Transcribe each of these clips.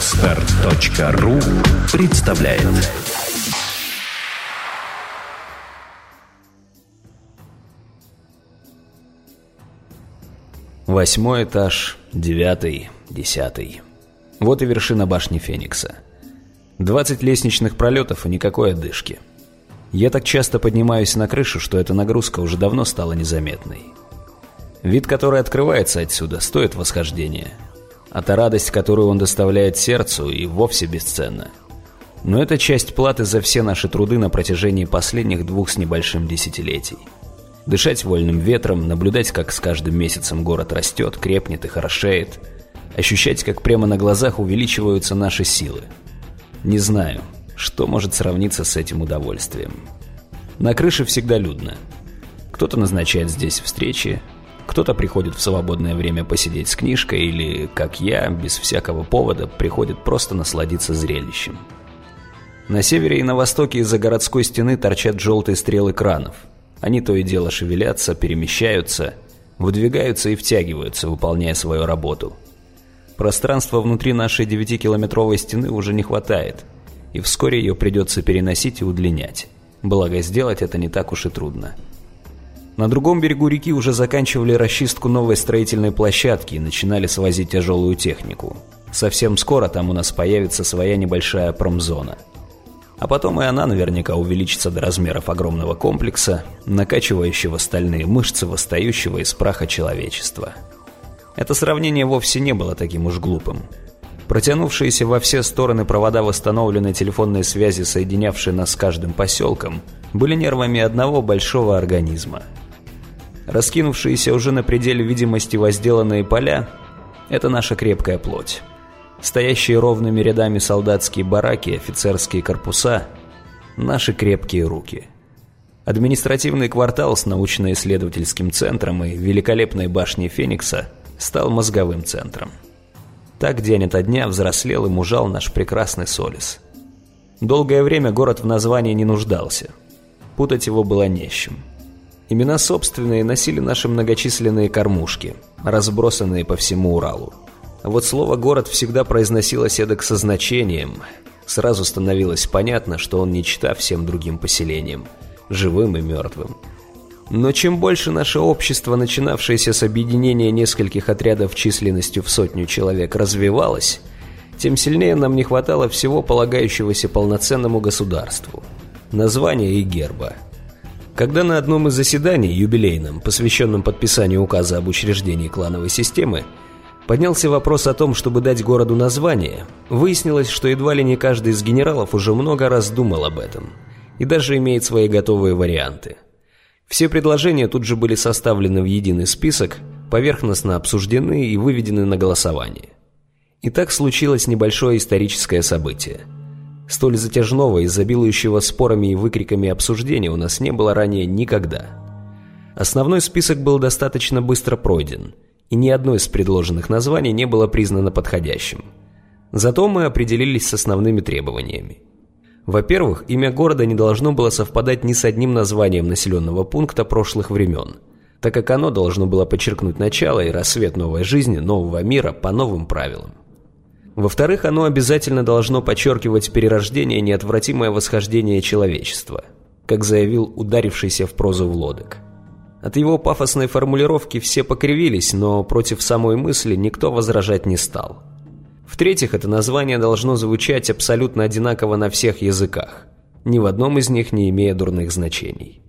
Отстар.ру представляет Восьмой этаж, девятый, десятый. Вот и вершина башни Феникса. Двадцать лестничных пролетов и никакой одышки. Я так часто поднимаюсь на крышу, что эта нагрузка уже давно стала незаметной. Вид, который открывается отсюда, стоит восхождения. А та радость, которую он доставляет сердцу, и вовсе бесценна. Но это часть платы за все наши труды на протяжении последних двух с небольшим десятилетий. Дышать вольным ветром, наблюдать, как с каждым месяцем город растет, крепнет и хорошеет. Ощущать, как прямо на глазах увеличиваются наши силы. Не знаю, что может сравниться с этим удовольствием. На крыше всегда людно. Кто-то назначает здесь встречи, кто-то приходит в свободное время посидеть с книжкой или, как я, без всякого повода, приходит просто насладиться зрелищем. На севере и на востоке из-за городской стены торчат желтые стрелы кранов. Они то и дело шевелятся, перемещаются, выдвигаются и втягиваются, выполняя свою работу. Пространства внутри нашей 9-километровой стены уже не хватает, и вскоре ее придется переносить и удлинять. Благо, сделать это не так уж и трудно. На другом берегу реки уже заканчивали расчистку новой строительной площадки и начинали свозить тяжелую технику. Совсем скоро там у нас появится своя небольшая промзона. А потом и она наверняка увеличится до размеров огромного комплекса, накачивающего стальные мышцы восстающего из праха человечества. Это сравнение вовсе не было таким уж глупым. Протянувшиеся во все стороны провода восстановленной телефонной связи, соединявшие нас с каждым поселком, были нервами одного большого организма – Раскинувшиеся уже на пределе видимости возделанные поля – это наша крепкая плоть. Стоящие ровными рядами солдатские бараки, офицерские корпуса – наши крепкие руки. Административный квартал с научно-исследовательским центром и великолепной башней Феникса стал мозговым центром. Так день ото дня взрослел и мужал наш прекрасный Солис. Долгое время город в названии не нуждался. Путать его было не с чем. Имена собственные носили наши многочисленные кормушки, разбросанные по всему Уралу. Вот слово «город» всегда произносилось эдак со значением. Сразу становилось понятно, что он не чита всем другим поселениям, живым и мертвым. Но чем больше наше общество, начинавшееся с объединения нескольких отрядов численностью в сотню человек, развивалось, тем сильнее нам не хватало всего полагающегося полноценному государству – названия и герба – когда на одном из заседаний, юбилейном, посвященном подписанию указа об учреждении клановой системы, поднялся вопрос о том, чтобы дать городу название, выяснилось, что едва ли не каждый из генералов уже много раз думал об этом и даже имеет свои готовые варианты. Все предложения тут же были составлены в единый список, поверхностно обсуждены и выведены на голосование. И так случилось небольшое историческое событие – Столь затяжного, изобилующего спорами и выкриками обсуждения у нас не было ранее никогда. Основной список был достаточно быстро пройден, и ни одно из предложенных названий не было признано подходящим. Зато мы определились с основными требованиями. Во-первых, имя города не должно было совпадать ни с одним названием населенного пункта прошлых времен, так как оно должно было подчеркнуть начало и рассвет новой жизни, нового мира по новым правилам. Во-вторых, оно обязательно должно подчеркивать перерождение неотвратимое восхождение человечества, как заявил ударившийся в прозу Влодок. От его пафосной формулировки все покривились, но против самой мысли никто возражать не стал. В-третьих, это название должно звучать абсолютно одинаково на всех языках, ни в одном из них не имея дурных значений.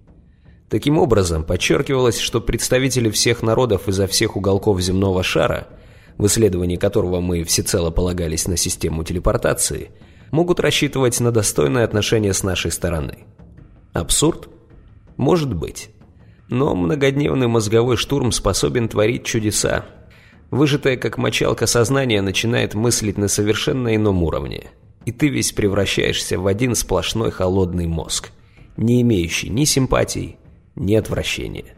Таким образом, подчеркивалось, что представители всех народов изо всех уголков земного шара – в исследовании которого мы всецело полагались на систему телепортации, могут рассчитывать на достойное отношение с нашей стороны. Абсурд? Может быть. Но многодневный мозговой штурм способен творить чудеса. Выжатое как мочалка сознание начинает мыслить на совершенно ином уровне. И ты весь превращаешься в один сплошной холодный мозг, не имеющий ни симпатий, ни отвращения.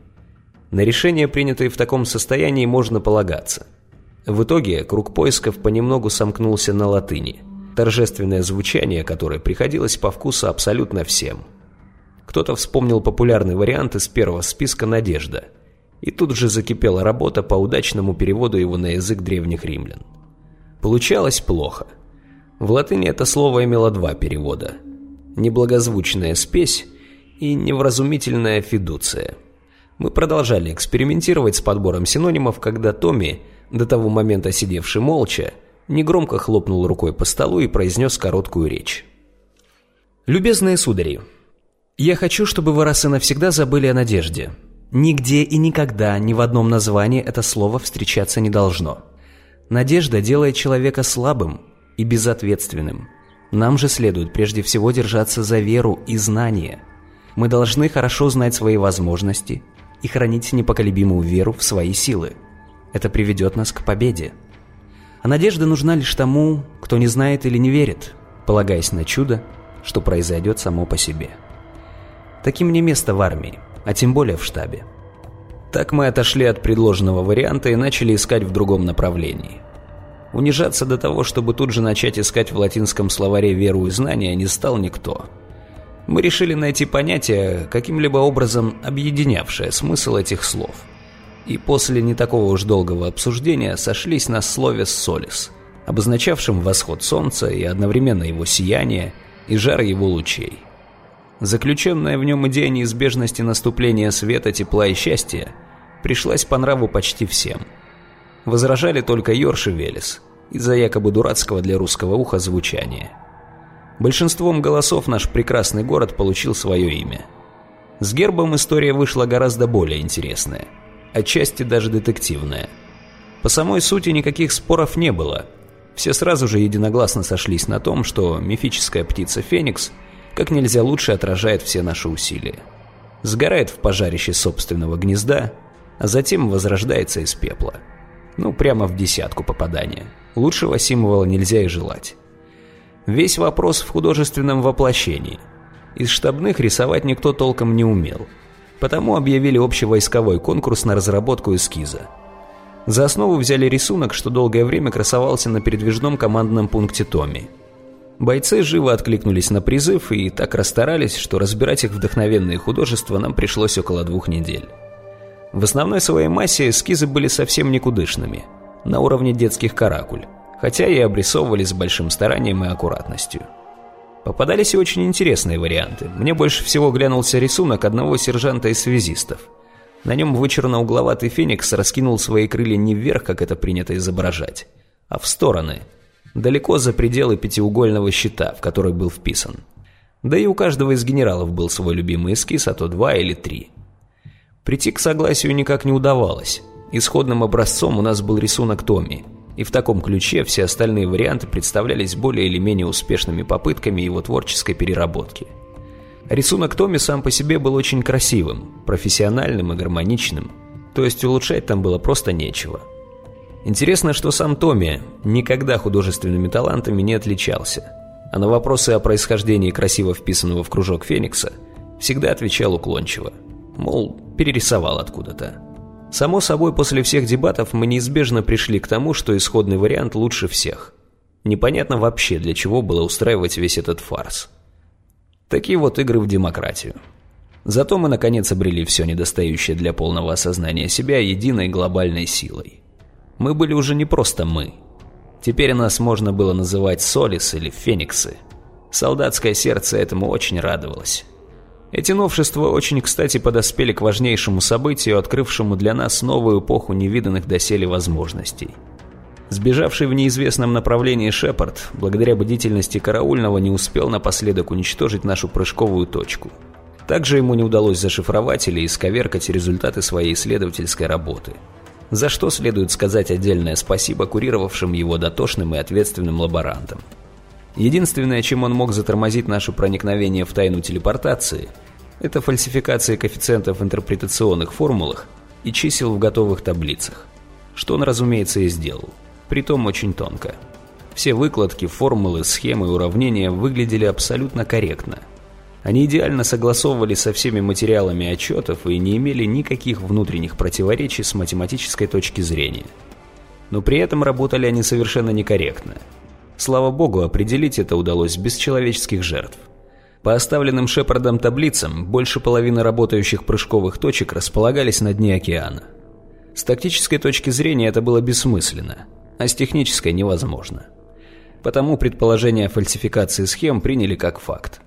На решения, принятые в таком состоянии, можно полагаться – в итоге круг поисков понемногу сомкнулся на латыни, торжественное звучание которое приходилось по вкусу абсолютно всем. Кто-то вспомнил популярный вариант из первого списка «Надежда», и тут же закипела работа по удачному переводу его на язык древних римлян. Получалось плохо. В латыни это слово имело два перевода. Неблагозвучная спесь и невразумительная фидуция. Мы продолжали экспериментировать с подбором синонимов, когда Томми, до того момента сидевший молча, негромко хлопнул рукой по столу и произнес короткую речь. «Любезные судари, я хочу, чтобы вы раз и навсегда забыли о надежде. Нигде и никогда ни в одном названии это слово встречаться не должно. Надежда делает человека слабым и безответственным. Нам же следует прежде всего держаться за веру и знание. Мы должны хорошо знать свои возможности и хранить непоколебимую веру в свои силы. Это приведет нас к победе. А надежда нужна лишь тому, кто не знает или не верит, полагаясь на чудо, что произойдет само по себе. Таким не место в армии, а тем более в штабе. Так мы отошли от предложенного варианта и начали искать в другом направлении. Унижаться до того, чтобы тут же начать искать в латинском словаре веру и знания, не стал никто. Мы решили найти понятие, каким-либо образом объединявшее смысл этих слов. И после не такого уж долгого обсуждения сошлись на слове «солис», обозначавшем восход солнца и одновременно его сияние и жар его лучей. Заключенная в нем идея неизбежности наступления света, тепла и счастья пришлась по нраву почти всем. Возражали только Йорш и Велес из-за якобы дурацкого для русского уха звучания. Большинством голосов наш прекрасный город получил свое имя. С гербом история вышла гораздо более интересная, отчасти даже детективная. По самой сути никаких споров не было. Все сразу же единогласно сошлись на том, что мифическая птица Феникс как нельзя лучше отражает все наши усилия. Сгорает в пожарище собственного гнезда, а затем возрождается из пепла. Ну, прямо в десятку попадания. Лучшего символа нельзя и желать. Весь вопрос в художественном воплощении. Из штабных рисовать никто толком не умел. Потому объявили общевойсковой конкурс на разработку эскиза. За основу взяли рисунок, что долгое время красовался на передвижном командном пункте Томи. Бойцы живо откликнулись на призыв и так расстарались, что разбирать их вдохновенные художества нам пришлось около двух недель. В основной своей массе эскизы были совсем никудышными, на уровне детских каракуль, хотя и обрисовывались с большим старанием и аккуратностью. Попадались и очень интересные варианты. Мне больше всего глянулся рисунок одного сержанта из связистов. На нем вычурно-угловатый феникс раскинул свои крылья не вверх, как это принято изображать, а в стороны, далеко за пределы пятиугольного щита, в который был вписан. Да и у каждого из генералов был свой любимый эскиз, а то два или три. Прийти к согласию никак не удавалось. Исходным образцом у нас был рисунок Томми, и в таком ключе все остальные варианты представлялись более или менее успешными попытками его творческой переработки. Рисунок Томми сам по себе был очень красивым, профессиональным и гармоничным, то есть улучшать там было просто нечего. Интересно, что сам Томми никогда художественными талантами не отличался, а на вопросы о происхождении красиво вписанного в кружок Феникса всегда отвечал уклончиво. Мол, перерисовал откуда-то. Само собой, после всех дебатов мы неизбежно пришли к тому, что исходный вариант лучше всех. Непонятно вообще, для чего было устраивать весь этот фарс. Такие вот игры в демократию. Зато мы наконец обрели все недостающее для полного осознания себя единой глобальной силой. Мы были уже не просто мы. Теперь нас можно было называть Солис или Фениксы. Солдатское сердце этому очень радовалось. Эти новшества очень кстати подоспели к важнейшему событию, открывшему для нас новую эпоху невиданных доселе возможностей. Сбежавший в неизвестном направлении Шепард, благодаря бдительности караульного, не успел напоследок уничтожить нашу прыжковую точку. Также ему не удалось зашифровать или исковеркать результаты своей исследовательской работы. За что следует сказать отдельное спасибо курировавшим его дотошным и ответственным лаборантам. Единственное, чем он мог затормозить наше проникновение в тайну телепортации – это фальсификация коэффициентов в интерпретационных формулах и чисел в готовых таблицах. Что он, разумеется, и сделал. Притом очень тонко. Все выкладки, формулы, схемы уравнения выглядели абсолютно корректно. Они идеально согласовывались со всеми материалами отчетов и не имели никаких внутренних противоречий с математической точки зрения. Но при этом работали они совершенно некорректно. Слава богу, определить это удалось без человеческих жертв. По оставленным Шепардом таблицам, больше половины работающих прыжковых точек располагались на дне океана. С тактической точки зрения это было бессмысленно, а с технической невозможно. потому предположение о фальсификации схем приняли как факт.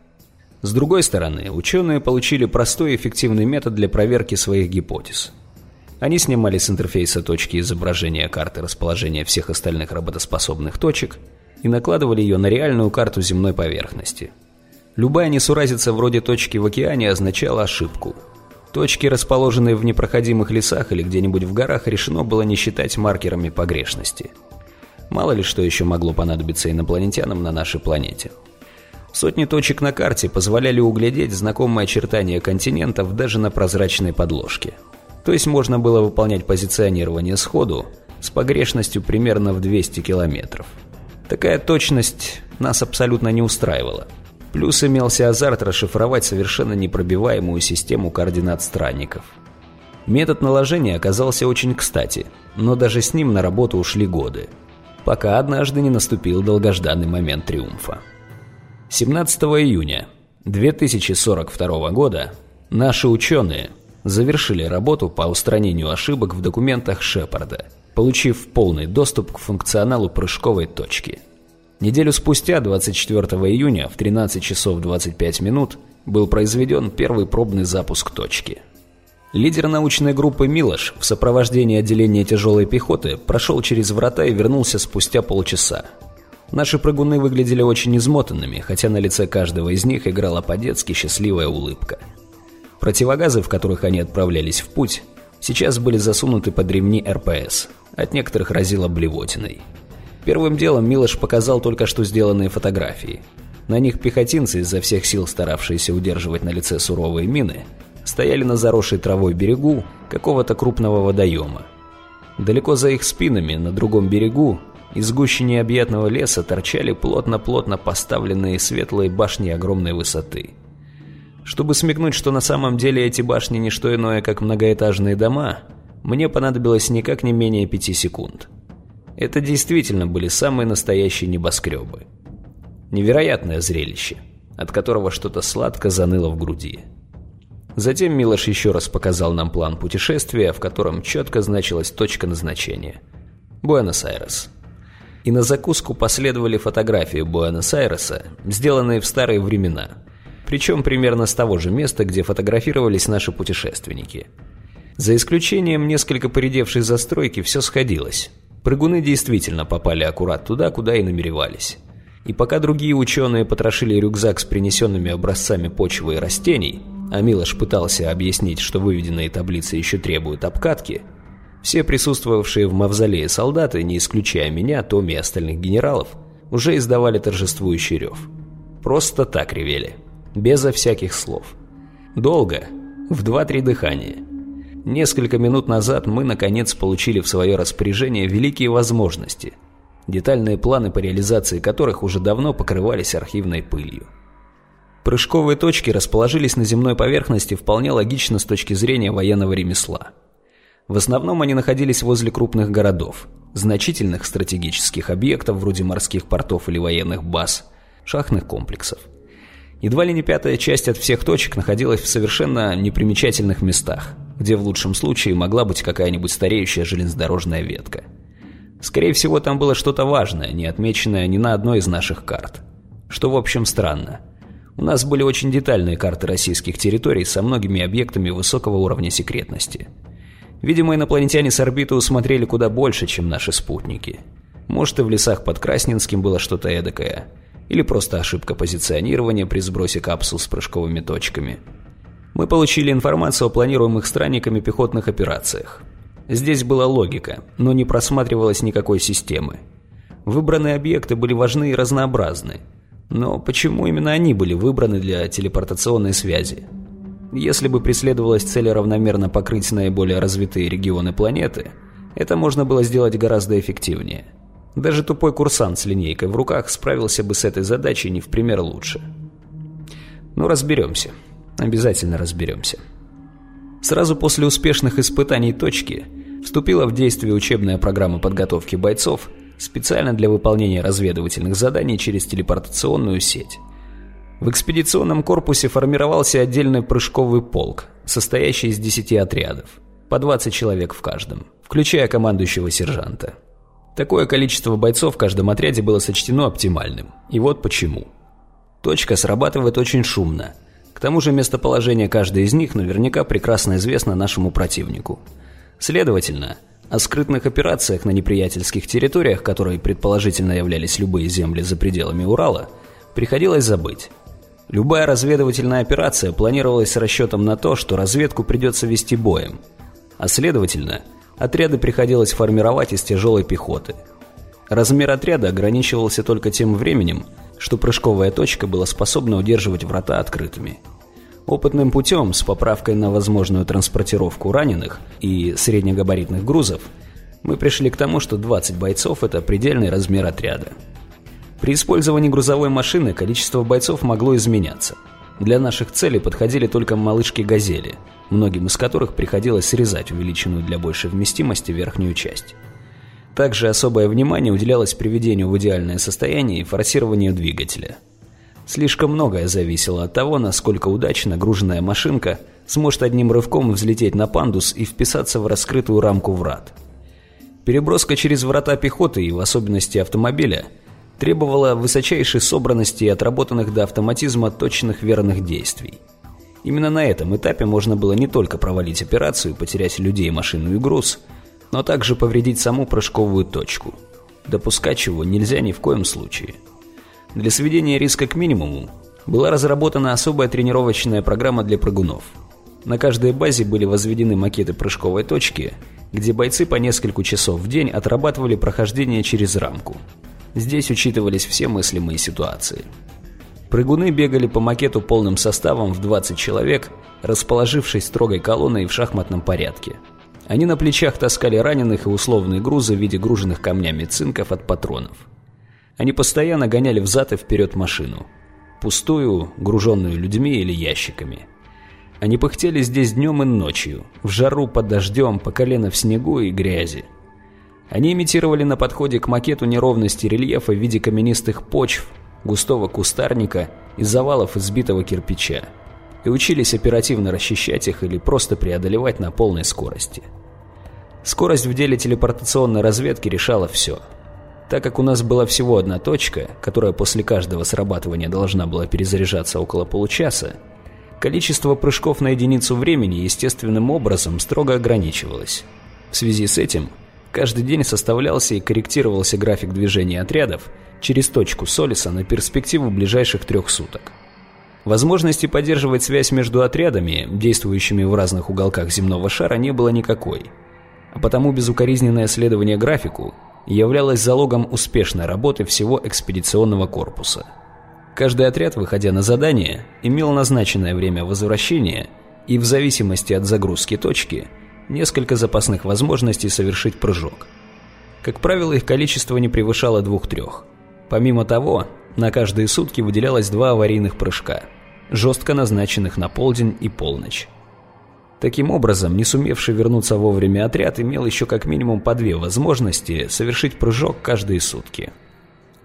С другой стороны, ученые получили простой и эффективный метод для проверки своих гипотез. Они снимали с интерфейса точки изображения карты расположения всех остальных работоспособных точек и накладывали ее на реальную карту земной поверхности. Любая несуразица вроде точки в океане означала ошибку. Точки, расположенные в непроходимых лесах или где-нибудь в горах, решено было не считать маркерами погрешности. Мало ли что еще могло понадобиться инопланетянам на нашей планете. Сотни точек на карте позволяли углядеть знакомые очертания континентов даже на прозрачной подложке. То есть можно было выполнять позиционирование сходу с погрешностью примерно в 200 километров. Такая точность нас абсолютно не устраивала. Плюс имелся азарт расшифровать совершенно непробиваемую систему координат странников. Метод наложения оказался очень кстати, но даже с ним на работу ушли годы, пока однажды не наступил долгожданный момент триумфа. 17 июня 2042 года наши ученые завершили работу по устранению ошибок в документах Шепарда, получив полный доступ к функционалу прыжковой точки. Неделю спустя, 24 июня, в 13 часов 25 минут, был произведен первый пробный запуск точки. Лидер научной группы Милош в сопровождении отделения тяжелой пехоты прошел через врата и вернулся спустя полчаса, Наши прыгуны выглядели очень измотанными, хотя на лице каждого из них играла по-детски счастливая улыбка. Противогазы, в которых они отправлялись в путь, сейчас были засунуты под ремни РПС. От некоторых разило блевотиной. Первым делом Милош показал только что сделанные фотографии. На них пехотинцы, изо всех сил старавшиеся удерживать на лице суровые мины, стояли на заросшей травой берегу какого-то крупного водоема. Далеко за их спинами, на другом берегу, из гущи необъятного леса торчали плотно-плотно поставленные светлые башни огромной высоты. Чтобы смекнуть, что на самом деле эти башни не что иное, как многоэтажные дома, мне понадобилось никак не менее пяти секунд. Это действительно были самые настоящие небоскребы. Невероятное зрелище, от которого что-то сладко заныло в груди. Затем Милош еще раз показал нам план путешествия, в котором четко значилась точка назначения. Буэнос-Айрес и на закуску последовали фотографии Буэнос-Айреса, сделанные в старые времена, причем примерно с того же места, где фотографировались наши путешественники. За исключением несколько поредевшей застройки все сходилось. Прыгуны действительно попали аккурат туда, куда и намеревались. И пока другие ученые потрошили рюкзак с принесенными образцами почвы и растений, а Милош пытался объяснить, что выведенные таблицы еще требуют обкатки – все присутствовавшие в мавзолее солдаты, не исключая меня, Томми и остальных генералов, уже издавали торжествующий рев. Просто так ревели. Безо всяких слов. Долго. В два-три дыхания. Несколько минут назад мы, наконец, получили в свое распоряжение великие возможности, детальные планы по реализации которых уже давно покрывались архивной пылью. Прыжковые точки расположились на земной поверхности вполне логично с точки зрения военного ремесла – в основном они находились возле крупных городов, значительных стратегических объектов вроде морских портов или военных баз, шахтных комплексов. Едва ли не пятая часть от всех точек находилась в совершенно непримечательных местах, где в лучшем случае могла быть какая-нибудь стареющая железнодорожная ветка. Скорее всего, там было что-то важное, не отмеченное ни на одной из наших карт. Что, в общем, странно. У нас были очень детальные карты российских территорий со многими объектами высокого уровня секретности – Видимо, инопланетяне с орбиты усмотрели куда больше, чем наши спутники. Может, и в лесах под Красненским было что-то эдакое. Или просто ошибка позиционирования при сбросе капсул с прыжковыми точками. Мы получили информацию о планируемых странниками пехотных операциях. Здесь была логика, но не просматривалось никакой системы. Выбранные объекты были важны и разнообразны. Но почему именно они были выбраны для телепортационной связи? Если бы преследовалась цель равномерно покрыть наиболее развитые регионы планеты, это можно было сделать гораздо эффективнее. Даже тупой курсант с линейкой в руках справился бы с этой задачей не в пример лучше. Ну, разберемся. Обязательно разберемся. Сразу после успешных испытаний точки вступила в действие учебная программа подготовки бойцов специально для выполнения разведывательных заданий через телепортационную сеть. В экспедиционном корпусе формировался отдельный прыжковый полк, состоящий из 10 отрядов, по 20 человек в каждом, включая командующего сержанта. Такое количество бойцов в каждом отряде было сочтено оптимальным. И вот почему. Точка срабатывает очень шумно. К тому же местоположение каждой из них наверняка прекрасно известно нашему противнику. Следовательно, о скрытных операциях на неприятельских территориях, которые предположительно являлись любые земли за пределами Урала, приходилось забыть. Любая разведывательная операция планировалась с расчетом на то, что разведку придется вести боем, а следовательно, отряды приходилось формировать из тяжелой пехоты. Размер отряда ограничивался только тем временем, что прыжковая точка была способна удерживать врата открытыми. Опытным путем, с поправкой на возможную транспортировку раненых и среднегабаритных грузов, мы пришли к тому, что 20 бойцов – это предельный размер отряда. При использовании грузовой машины количество бойцов могло изменяться. Для наших целей подходили только малышки-газели, многим из которых приходилось срезать увеличенную для большей вместимости верхнюю часть. Также особое внимание уделялось приведению в идеальное состояние и форсированию двигателя – Слишком многое зависело от того, насколько удачно груженная машинка сможет одним рывком взлететь на пандус и вписаться в раскрытую рамку врат. Переброска через врата пехоты и в особенности автомобиля требовала высочайшей собранности и отработанных до автоматизма точных верных действий. Именно на этом этапе можно было не только провалить операцию потерять людей, машину и груз, но также повредить саму прыжковую точку. Допускать чего нельзя ни в коем случае – для сведения риска к минимуму была разработана особая тренировочная программа для прыгунов. На каждой базе были возведены макеты прыжковой точки, где бойцы по несколько часов в день отрабатывали прохождение через рамку. Здесь учитывались все мыслимые ситуации. Прыгуны бегали по макету полным составом в 20 человек, расположившись строгой колонной в шахматном порядке. Они на плечах таскали раненых и условные грузы в виде груженных камнями цинков от патронов. Они постоянно гоняли взад и вперед машину. Пустую, груженную людьми или ящиками. Они пыхтели здесь днем и ночью, в жару под дождем, по колено в снегу и грязи. Они имитировали на подходе к макету неровности рельефа в виде каменистых почв, густого кустарника и завалов избитого кирпича. И учились оперативно расчищать их или просто преодолевать на полной скорости. Скорость в деле телепортационной разведки решала все – так как у нас была всего одна точка, которая после каждого срабатывания должна была перезаряжаться около получаса, количество прыжков на единицу времени естественным образом строго ограничивалось. В связи с этим, каждый день составлялся и корректировался график движения отрядов через точку Солиса на перспективу ближайших трех суток. Возможности поддерживать связь между отрядами, действующими в разных уголках земного шара, не было никакой. А потому безукоризненное следование графику являлось залогом успешной работы всего экспедиционного корпуса. Каждый отряд, выходя на задание, имел назначенное время возвращения и в зависимости от загрузки точки несколько запасных возможностей совершить прыжок. Как правило, их количество не превышало двух-трех. Помимо того, на каждые сутки выделялось два аварийных прыжка, жестко назначенных на полдень и полночь. Таким образом, не сумевший вернуться вовремя отряд имел еще как минимум по две возможности совершить прыжок каждые сутки.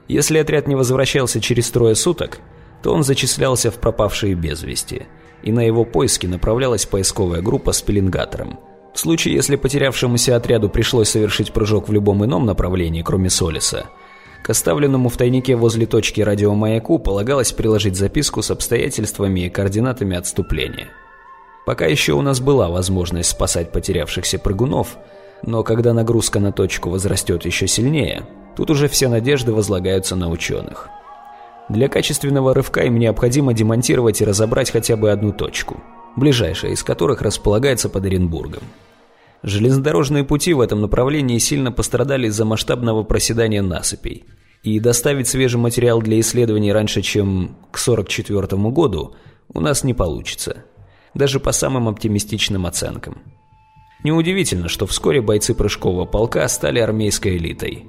Если отряд не возвращался через трое суток, то он зачислялся в пропавшие без вести, и на его поиски направлялась поисковая группа с пеленгатором. В случае, если потерявшемуся отряду пришлось совершить прыжок в любом ином направлении, кроме Солиса, к оставленному в тайнике возле точки радиомаяку полагалось приложить записку с обстоятельствами и координатами отступления – Пока еще у нас была возможность спасать потерявшихся прыгунов, но когда нагрузка на точку возрастет еще сильнее, тут уже все надежды возлагаются на ученых. Для качественного рывка им необходимо демонтировать и разобрать хотя бы одну точку, ближайшая из которых располагается под Оренбургом. Железнодорожные пути в этом направлении сильно пострадали из-за масштабного проседания насыпей, и доставить свежий материал для исследований раньше, чем к 1944 году, у нас не получится – даже по самым оптимистичным оценкам. Неудивительно, что вскоре бойцы прыжкового полка стали армейской элитой.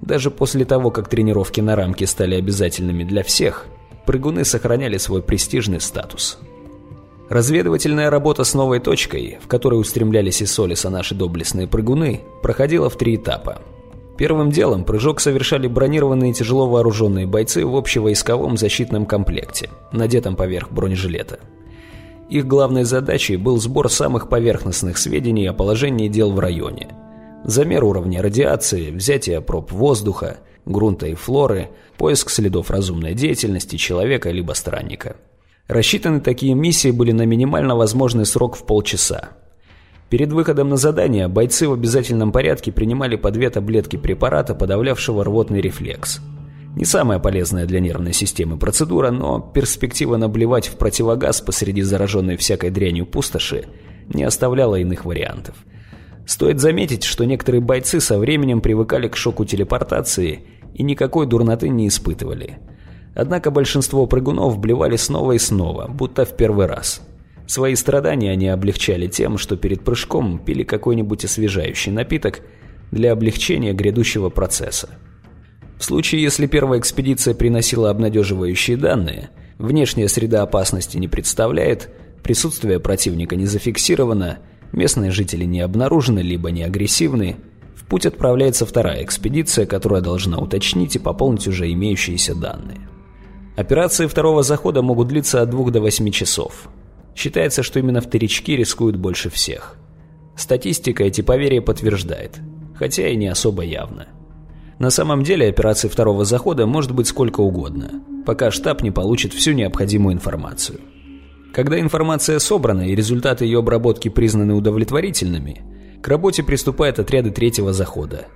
Даже после того, как тренировки на рамке стали обязательными для всех, прыгуны сохраняли свой престижный статус. Разведывательная работа с новой точкой, в которой устремлялись и Солиса наши доблестные прыгуны, проходила в три этапа. Первым делом прыжок совершали бронированные тяжело вооруженные бойцы в общевойсковом защитном комплекте, надетом поверх бронежилета. Их главной задачей был сбор самых поверхностных сведений о положении дел в районе. Замер уровня радиации, взятие проб воздуха, грунта и флоры, поиск следов разумной деятельности человека либо странника. Рассчитаны такие миссии были на минимально возможный срок в полчаса. Перед выходом на задание бойцы в обязательном порядке принимали по две таблетки препарата, подавлявшего рвотный рефлекс. Не самая полезная для нервной системы процедура, но перспектива наблевать в противогаз посреди зараженной всякой дрянью пустоши не оставляла иных вариантов. Стоит заметить, что некоторые бойцы со временем привыкали к шоку телепортации и никакой дурноты не испытывали. Однако большинство прыгунов блевали снова и снова, будто в первый раз. Свои страдания они облегчали тем, что перед прыжком пили какой-нибудь освежающий напиток для облегчения грядущего процесса. В случае, если первая экспедиция приносила обнадеживающие данные, внешняя среда опасности не представляет, присутствие противника не зафиксировано, местные жители не обнаружены либо не агрессивны, в путь отправляется вторая экспедиция, которая должна уточнить и пополнить уже имеющиеся данные. Операции второго захода могут длиться от 2 до 8 часов. Считается, что именно вторички рискуют больше всех. Статистика эти поверья подтверждает, хотя и не особо явно. На самом деле операции второго захода может быть сколько угодно, пока штаб не получит всю необходимую информацию. Когда информация собрана и результаты ее обработки признаны удовлетворительными, к работе приступают отряды третьего захода.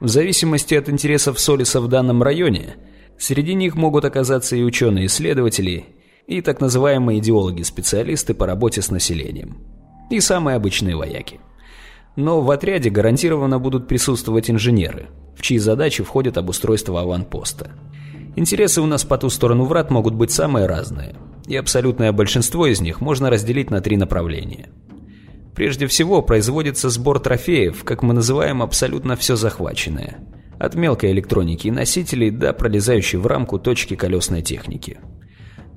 В зависимости от интересов Солиса в данном районе, среди них могут оказаться и ученые-исследователи, и так называемые идеологи-специалисты по работе с населением. И самые обычные вояки. Но в отряде гарантированно будут присутствовать инженеры, в чьи задачи входит обустройство аванпоста. Интересы у нас по ту сторону врат могут быть самые разные, и абсолютное большинство из них можно разделить на три направления. Прежде всего, производится сбор трофеев, как мы называем абсолютно все захваченное. От мелкой электроники и носителей до пролезающей в рамку точки колесной техники.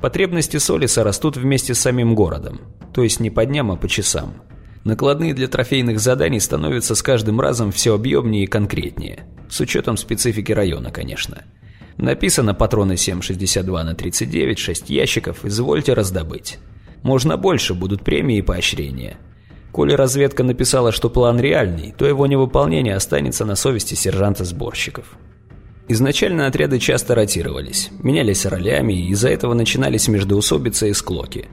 Потребности Солиса растут вместе с самим городом, то есть не по дням, а по часам. Накладные для трофейных заданий становятся с каждым разом все объемнее и конкретнее, с учетом специфики района, конечно. Написано патроны 7,62 на 39, 6 ящиков, извольте раздобыть. Можно больше, будут премии и поощрения. Коли разведка написала, что план реальный, то его невыполнение останется на совести сержанта-сборщиков. Изначально отряды часто ротировались, менялись ролями, и из-за этого начинались междоусобицы и склоки.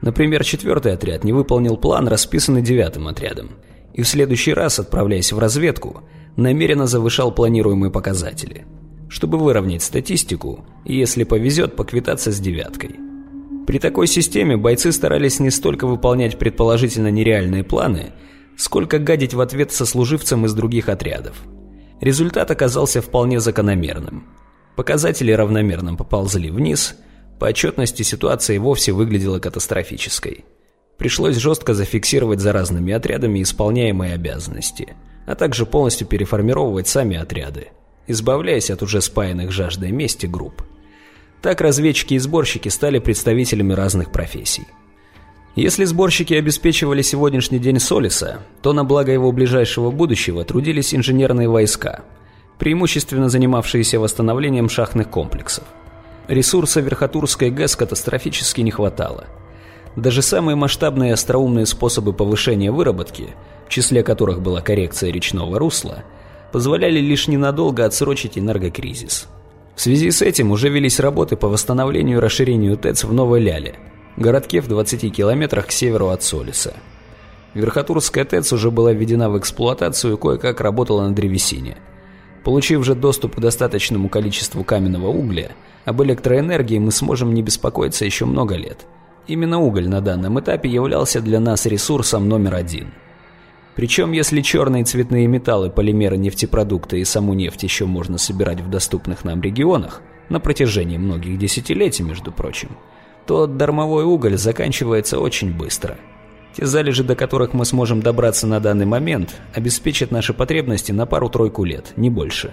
Например, четвертый отряд не выполнил план, расписанный девятым отрядом, и в следующий раз, отправляясь в разведку, намеренно завышал планируемые показатели, чтобы выровнять статистику и, если повезет, поквитаться с девяткой. При такой системе бойцы старались не столько выполнять предположительно нереальные планы, сколько гадить в ответ сослуживцам из других отрядов. Результат оказался вполне закономерным. Показатели равномерно поползли вниз – по отчетности ситуация вовсе выглядела катастрофической. Пришлось жестко зафиксировать за разными отрядами исполняемые обязанности, а также полностью переформировать сами отряды, избавляясь от уже спаянных жаждой мести групп. Так разведчики и сборщики стали представителями разных профессий. Если сборщики обеспечивали сегодняшний день Солиса, то на благо его ближайшего будущего трудились инженерные войска, преимущественно занимавшиеся восстановлением шахтных комплексов. Ресурса Верхотурской ГЭС катастрофически не хватало. Даже самые масштабные остроумные способы повышения выработки, в числе которых была коррекция речного русла, позволяли лишь ненадолго отсрочить энергокризис. В связи с этим уже велись работы по восстановлению и расширению ТЭЦ в Новой Ляле, городке в 20 километрах к северу от Солиса. Верхотурская ТЭЦ уже была введена в эксплуатацию и кое-как работала на древесине. Получив же доступ к достаточному количеству каменного угля, об электроэнергии мы сможем не беспокоиться еще много лет. Именно уголь на данном этапе являлся для нас ресурсом номер один. Причем, если черные цветные металлы, полимеры, нефтепродукты и саму нефть еще можно собирать в доступных нам регионах, на протяжении многих десятилетий, между прочим, то дармовой уголь заканчивается очень быстро. Те залежи, до которых мы сможем добраться на данный момент, обеспечат наши потребности на пару-тройку лет, не больше.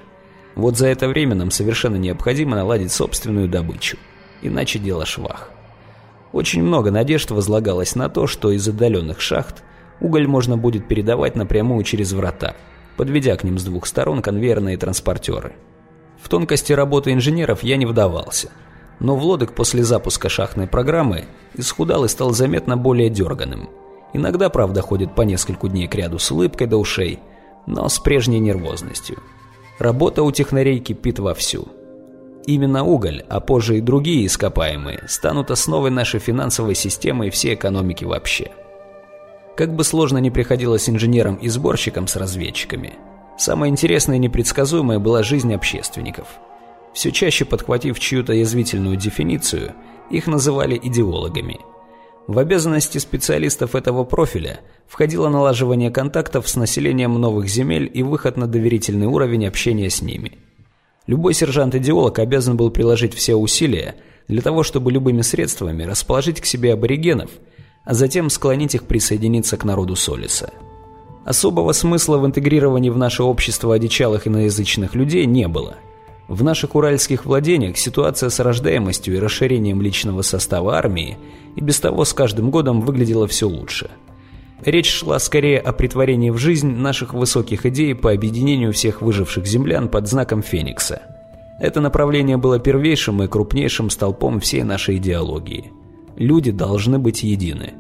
Вот за это время нам совершенно необходимо наладить собственную добычу. Иначе дело швах. Очень много надежд возлагалось на то, что из отдаленных шахт уголь можно будет передавать напрямую через врата, подведя к ним с двух сторон конвейерные транспортеры. В тонкости работы инженеров я не вдавался, но Влодок после запуска шахтной программы исхудал и стал заметно более дерганым. Иногда, правда, ходит по нескольку дней к ряду с улыбкой до ушей, но с прежней нервозностью. Работа у технарей кипит вовсю. Именно уголь, а позже и другие ископаемые, станут основой нашей финансовой системы и всей экономики вообще. Как бы сложно ни приходилось инженерам и сборщикам с разведчиками, самое интересное и непредсказуемое была жизнь общественников. Все чаще подхватив чью-то язвительную дефиницию, их называли идеологами. В обязанности специалистов этого профиля входило налаживание контактов с населением новых земель и выход на доверительный уровень общения с ними – Любой сержант-идеолог обязан был приложить все усилия для того, чтобы любыми средствами расположить к себе аборигенов, а затем склонить их присоединиться к народу Солиса. Особого смысла в интегрировании в наше общество одичалых иноязычных людей не было. В наших уральских владениях ситуация с рождаемостью и расширением личного состава армии и без того с каждым годом выглядела все лучше – Речь шла скорее о притворении в жизнь наших высоких идей по объединению всех выживших землян под знаком Феникса. Это направление было первейшим и крупнейшим столпом всей нашей идеологии. Люди должны быть едины.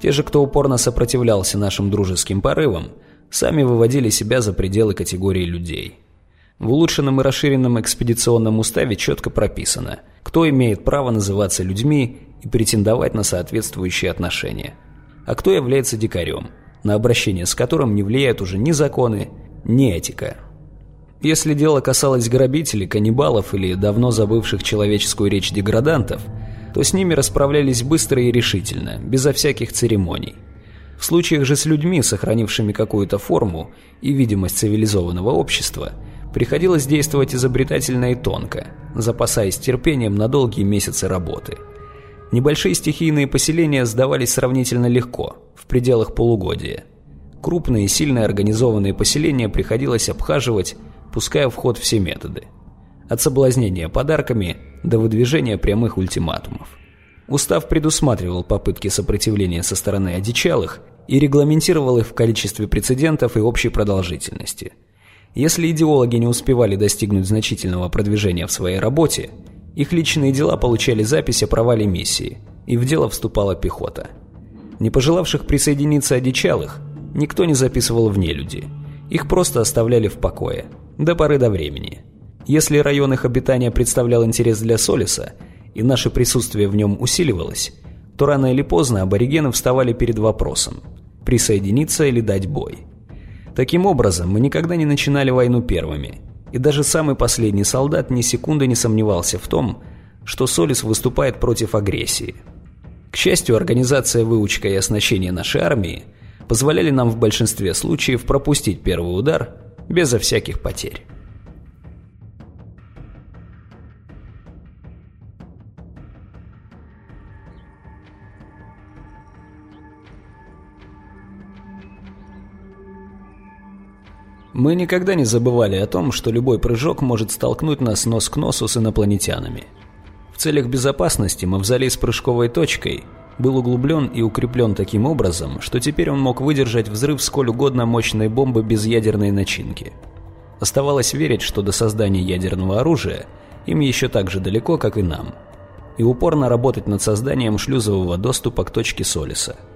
Те же, кто упорно сопротивлялся нашим дружеским порывам, сами выводили себя за пределы категории людей. В улучшенном и расширенном экспедиционном уставе четко прописано, кто имеет право называться людьми и претендовать на соответствующие отношения – а кто является дикарем, на обращение с которым не влияют уже ни законы, ни этика. Если дело касалось грабителей, каннибалов или давно забывших человеческую речь деградантов, то с ними расправлялись быстро и решительно, безо всяких церемоний. В случаях же с людьми, сохранившими какую-то форму и видимость цивилизованного общества, приходилось действовать изобретательно и тонко, запасаясь терпением на долгие месяцы работы – Небольшие стихийные поселения сдавались сравнительно легко, в пределах полугодия. Крупные, сильно организованные поселения приходилось обхаживать, пуская в ход все методы. От соблазнения подарками до выдвижения прямых ультиматумов. Устав предусматривал попытки сопротивления со стороны одичалых и регламентировал их в количестве прецедентов и общей продолжительности. Если идеологи не успевали достигнуть значительного продвижения в своей работе, их личные дела получали запись о провале миссии, и в дело вступала пехота. Не пожелавших присоединиться одичалых никто не записывал в нелюди. Их просто оставляли в покое, до поры до времени. Если район их обитания представлял интерес для Солиса, и наше присутствие в нем усиливалось, то рано или поздно аборигены вставали перед вопросом – присоединиться или дать бой. Таким образом, мы никогда не начинали войну первыми – и даже самый последний солдат ни секунды не сомневался в том, что Солис выступает против агрессии. К счастью, организация выучка и оснащения нашей армии позволяли нам в большинстве случаев пропустить первый удар безо всяких потерь. Мы никогда не забывали о том, что любой прыжок может столкнуть нас нос к носу с инопланетянами. В целях безопасности мавзолей с прыжковой точкой был углублен и укреплен таким образом, что теперь он мог выдержать взрыв сколь угодно мощной бомбы без ядерной начинки. Оставалось верить, что до создания ядерного оружия им еще так же далеко, как и нам, и упорно работать над созданием шлюзового доступа к точке Солиса –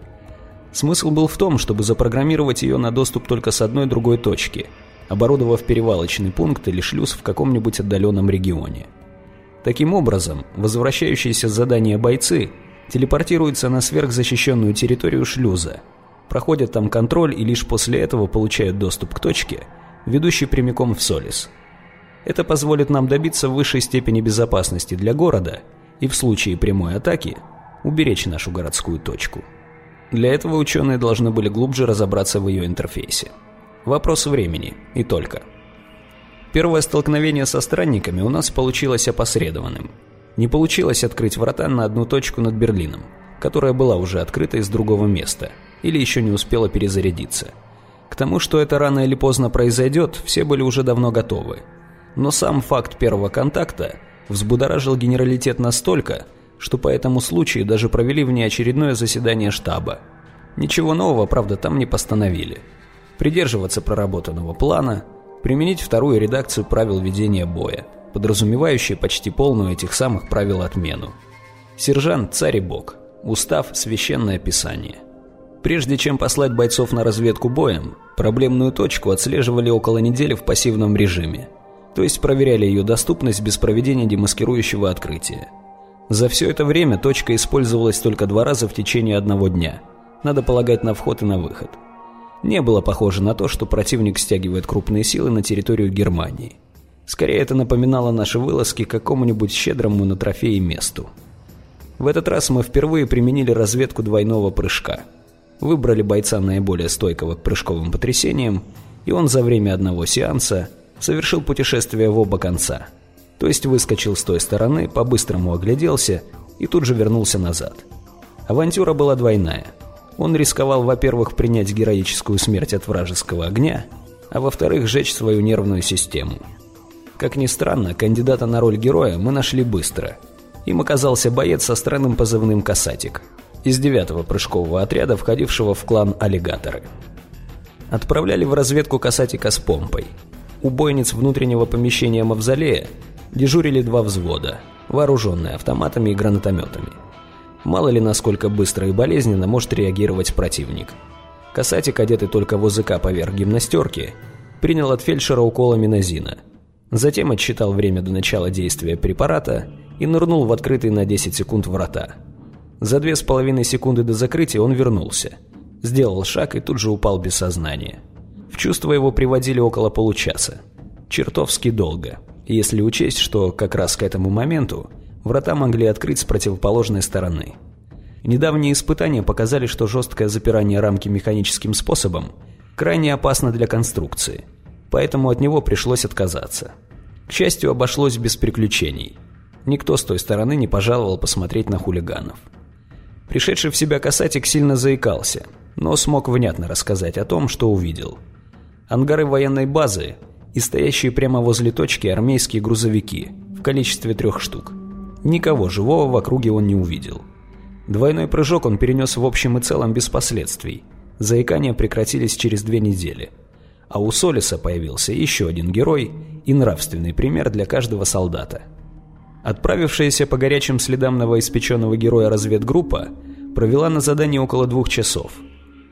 Смысл был в том, чтобы запрограммировать ее на доступ только с одной другой точки, оборудовав перевалочный пункт или шлюз в каком-нибудь отдаленном регионе. Таким образом, возвращающиеся с задания бойцы телепортируются на сверхзащищенную территорию шлюза, проходят там контроль и лишь после этого получают доступ к точке, ведущей прямиком в Солис. Это позволит нам добиться высшей степени безопасности для города и в случае прямой атаки уберечь нашу городскую точку. Для этого ученые должны были глубже разобраться в ее интерфейсе. Вопрос времени, и только. Первое столкновение со странниками у нас получилось опосредованным. Не получилось открыть врата на одну точку над Берлином, которая была уже открыта из другого места, или еще не успела перезарядиться. К тому, что это рано или поздно произойдет, все были уже давно готовы. Но сам факт первого контакта взбудоражил генералитет настолько, что по этому случаю даже провели внеочередное заседание штаба. Ничего нового, правда, там не постановили. Придерживаться проработанного плана, применить вторую редакцию правил ведения боя, подразумевающую почти полную этих самых правил отмену. Сержант – царь и бог, устав – священное писание. Прежде чем послать бойцов на разведку боем, проблемную точку отслеживали около недели в пассивном режиме, то есть проверяли ее доступность без проведения демаскирующего открытия. За все это время точка использовалась только два раза в течение одного дня. Надо полагать на вход и на выход. Не было похоже на то, что противник стягивает крупные силы на территорию Германии. Скорее это напоминало наши вылазки к какому-нибудь щедрому на трофеи месту. В этот раз мы впервые применили разведку двойного прыжка. Выбрали бойца наиболее стойкого к прыжковым потрясениям, и он за время одного сеанса совершил путешествие в оба конца. То есть выскочил с той стороны, по-быстрому огляделся и тут же вернулся назад. Авантюра была двойная. Он рисковал, во-первых, принять героическую смерть от вражеского огня, а во-вторых, сжечь свою нервную систему. Как ни странно, кандидата на роль героя мы нашли быстро – им оказался боец со странным позывным «Касатик» из девятого прыжкового отряда, входившего в клан «Аллигаторы». Отправляли в разведку «Касатика» с помпой. У бойниц внутреннего помещения мавзолея дежурили два взвода, вооруженные автоматами и гранатометами. Мало ли насколько быстро и болезненно может реагировать противник. Касатик, одетый только в ОЗК поверх гимнастерки, принял от фельдшера укол аминозина. Затем отсчитал время до начала действия препарата и нырнул в открытые на 10 секунд врата. За две с половиной секунды до закрытия он вернулся. Сделал шаг и тут же упал без сознания. В чувство его приводили около получаса. Чертовски долго, если учесть, что как раз к этому моменту врата могли открыть с противоположной стороны. Недавние испытания показали, что жесткое запирание рамки механическим способом крайне опасно для конструкции, поэтому от него пришлось отказаться. К счастью, обошлось без приключений – Никто с той стороны не пожаловал посмотреть на хулиганов. Пришедший в себя касатик сильно заикался, но смог внятно рассказать о том, что увидел. Ангары военной базы и стоящие прямо возле точки армейские грузовики в количестве трех штук. Никого живого в округе он не увидел. Двойной прыжок он перенес в общем и целом без последствий. Заикания прекратились через две недели. А у Солиса появился еще один герой и нравственный пример для каждого солдата – Отправившаяся по горячим следам новоиспеченного героя разведгруппа провела на задании около двух часов.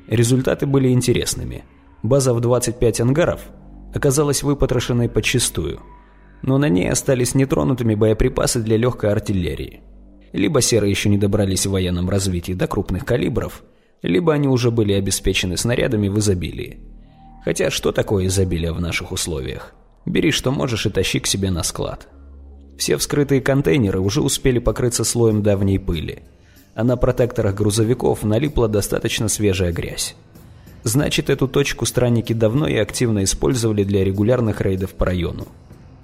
Результаты были интересными. База в 25 ангаров оказалась выпотрошенной подчистую, но на ней остались нетронутыми боеприпасы для легкой артиллерии. Либо серы еще не добрались в военном развитии до крупных калибров, либо они уже были обеспечены снарядами в изобилии. Хотя что такое изобилие в наших условиях? Бери что можешь и тащи к себе на склад. Все вскрытые контейнеры уже успели покрыться слоем давней пыли, а на протекторах грузовиков налипла достаточно свежая грязь. Значит, эту точку странники давно и активно использовали для регулярных рейдов по району.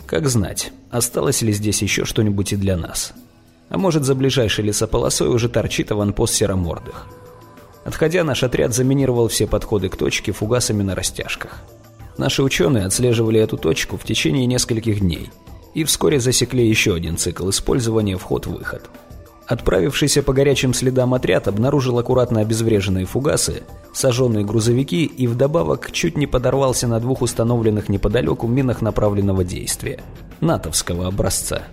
Как знать, осталось ли здесь еще что-нибудь и для нас. А может, за ближайшей лесополосой уже торчит аванпост серомордых. Отходя, наш отряд заминировал все подходы к точке фугасами на растяжках. Наши ученые отслеживали эту точку в течение нескольких дней – и вскоре засекли еще один цикл использования вход-выход. Отправившийся по горячим следам отряд обнаружил аккуратно обезвреженные фугасы, сожженные грузовики и вдобавок чуть не подорвался на двух установленных неподалеку минах направленного действия – натовского образца.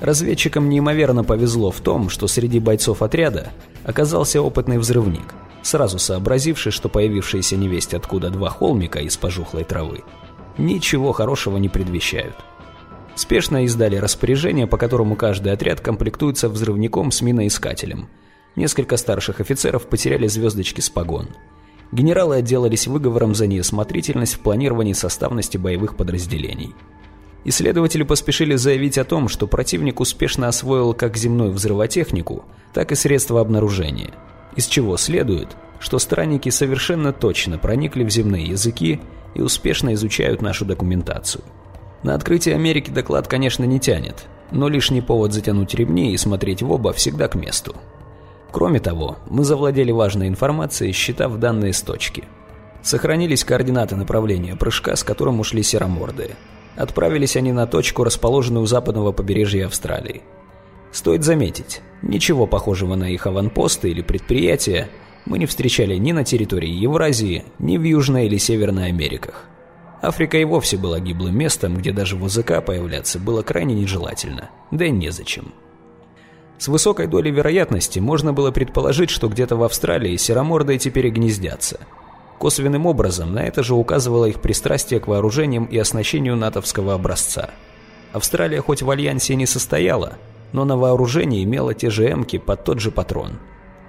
Разведчикам неимоверно повезло в том, что среди бойцов отряда оказался опытный взрывник, сразу сообразивший, что появившиеся невесть откуда два холмика из пожухлой травы ничего хорошего не предвещают спешно издали распоряжение, по которому каждый отряд комплектуется взрывником с миноискателем. Несколько старших офицеров потеряли звездочки с погон. Генералы отделались выговором за неосмотрительность в планировании составности боевых подразделений. Исследователи поспешили заявить о том, что противник успешно освоил как земную взрывотехнику, так и средства обнаружения, из чего следует, что странники совершенно точно проникли в земные языки и успешно изучают нашу документацию. На открытие Америки доклад, конечно, не тянет, но лишний повод затянуть ремни и смотреть в оба всегда к месту. Кроме того, мы завладели важной информацией, считав данные с точки. Сохранились координаты направления прыжка, с которым ушли серомордые. Отправились они на точку, расположенную у западного побережья Австралии. Стоит заметить, ничего похожего на их аванпосты или предприятия мы не встречали ни на территории Евразии, ни в Южной или Северной Америках. Африка и вовсе была гиблым местом, где даже в ОЗК появляться было крайне нежелательно, да и незачем. С высокой долей вероятности можно было предположить, что где-то в Австралии серомордые теперь гнездятся. Косвенным образом на это же указывало их пристрастие к вооружениям и оснащению натовского образца. Австралия хоть в альянсе не состояла, но на вооружении имела те же эмки под тот же патрон.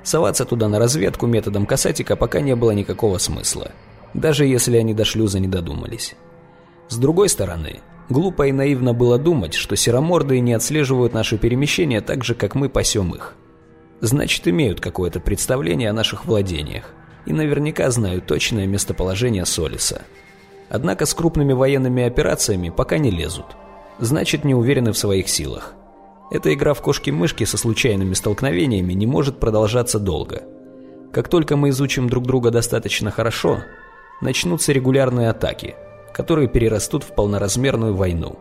Соваться туда на разведку методом касатика пока не было никакого смысла, даже если они до шлюза не додумались. С другой стороны, глупо и наивно было думать, что серомордые не отслеживают наши перемещения так же, как мы пасем их. Значит, имеют какое-то представление о наших владениях и наверняка знают точное местоположение Солиса. Однако с крупными военными операциями пока не лезут. Значит, не уверены в своих силах. Эта игра в кошки-мышки со случайными столкновениями не может продолжаться долго. Как только мы изучим друг друга достаточно хорошо, начнутся регулярные атаки – которые перерастут в полноразмерную войну.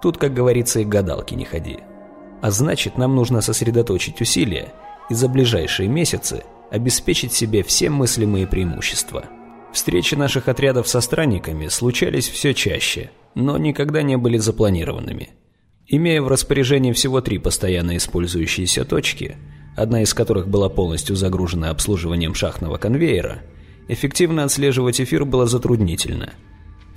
Тут, как говорится, и гадалки не ходи. А значит, нам нужно сосредоточить усилия и за ближайшие месяцы обеспечить себе все мыслимые преимущества. Встречи наших отрядов со странниками случались все чаще, но никогда не были запланированными. Имея в распоряжении всего три постоянно использующиеся точки, одна из которых была полностью загружена обслуживанием шахтного конвейера, эффективно отслеживать эфир было затруднительно –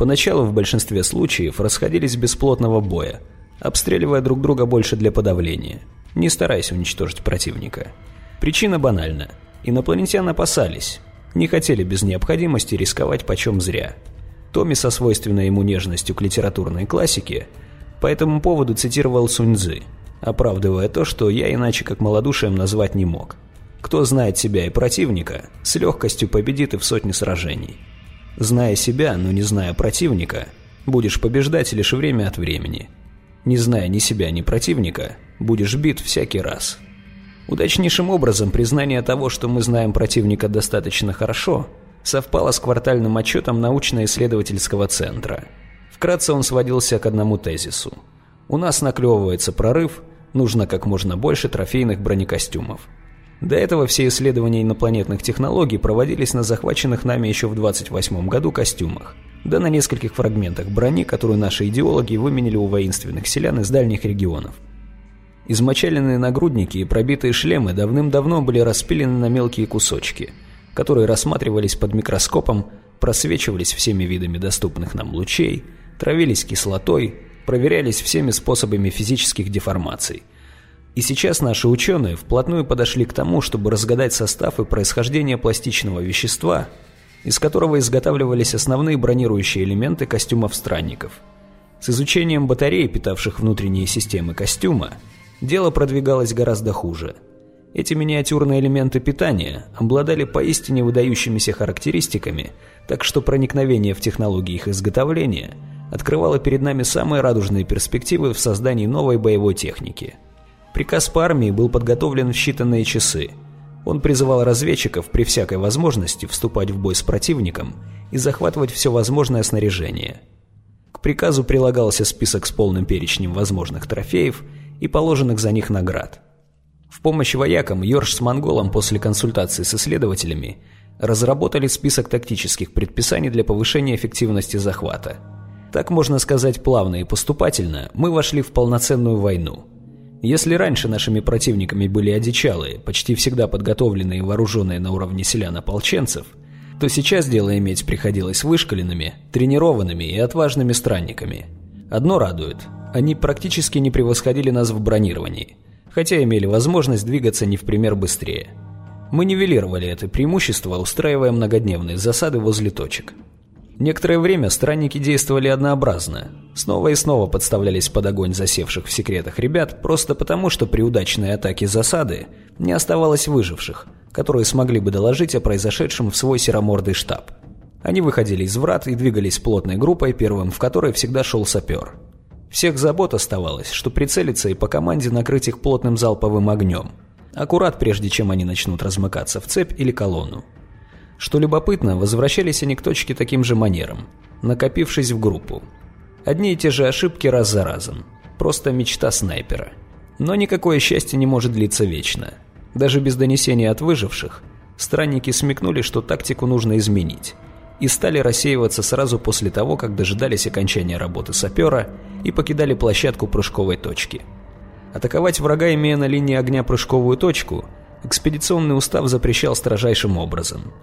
Поначалу в большинстве случаев расходились без плотного боя, обстреливая друг друга больше для подавления, не стараясь уничтожить противника. Причина банальна. Инопланетян опасались, не хотели без необходимости рисковать почем зря. Томми со свойственной ему нежностью к литературной классике по этому поводу цитировал Суньцзы, оправдывая то, что я иначе как малодушием назвать не мог. Кто знает себя и противника, с легкостью победит и в сотне сражений. Зная себя, но не зная противника, будешь побеждать лишь время от времени. Не зная ни себя, ни противника, будешь бит всякий раз. Удачнейшим образом признание того, что мы знаем противника достаточно хорошо, совпало с квартальным отчетом научно-исследовательского центра. Вкратце он сводился к одному тезису. У нас наклевывается прорыв, нужно как можно больше трофейных бронекостюмов. До этого все исследования инопланетных технологий проводились на захваченных нами еще в 28 году костюмах, да на нескольких фрагментах брони, которую наши идеологи выменили у воинственных селян из дальних регионов. Измочаленные нагрудники и пробитые шлемы давным-давно были распилены на мелкие кусочки, которые рассматривались под микроскопом, просвечивались всеми видами доступных нам лучей, травились кислотой, проверялись всеми способами физических деформаций – и сейчас наши ученые вплотную подошли к тому, чтобы разгадать состав и происхождение пластичного вещества, из которого изготавливались основные бронирующие элементы костюмов странников. С изучением батарей, питавших внутренние системы костюма, дело продвигалось гораздо хуже. Эти миниатюрные элементы питания обладали поистине выдающимися характеристиками, так что проникновение в технологии их изготовления открывало перед нами самые радужные перспективы в создании новой боевой техники – Приказ по армии был подготовлен в считанные часы. Он призывал разведчиков при всякой возможности вступать в бой с противником и захватывать все возможное снаряжение. К приказу прилагался список с полным перечнем возможных трофеев и положенных за них наград. В помощь воякам Йорш с Монголом после консультации с исследователями разработали список тактических предписаний для повышения эффективности захвата. Так можно сказать плавно и поступательно, мы вошли в полноценную войну – если раньше нашими противниками были одичалые, почти всегда подготовленные и вооруженные на уровне селян-ополченцев, то сейчас дело иметь приходилось вышкаленными, тренированными и отважными странниками. Одно радует – они практически не превосходили нас в бронировании, хотя имели возможность двигаться не в пример быстрее. Мы нивелировали это преимущество, устраивая многодневные засады возле точек – Некоторое время странники действовали однообразно. Снова и снова подставлялись под огонь засевших в секретах ребят, просто потому, что при удачной атаке засады не оставалось выживших, которые смогли бы доложить о произошедшем в свой серомордый штаб. Они выходили из врат и двигались плотной группой, первым в которой всегда шел сапер. Всех забот оставалось, что прицелиться и по команде накрыть их плотным залповым огнем. Аккурат прежде чем они начнут размыкаться в цепь или колонну. Что любопытно, возвращались они к точке таким же манером, накопившись в группу. Одни и те же ошибки раз за разом. Просто мечта снайпера. Но никакое счастье не может длиться вечно. Даже без донесения от выживших, странники смекнули, что тактику нужно изменить. И стали рассеиваться сразу после того, как дожидались окончания работы сапера и покидали площадку прыжковой точки. Атаковать врага, имея на линии огня прыжковую точку, экспедиционный устав запрещал строжайшим образом.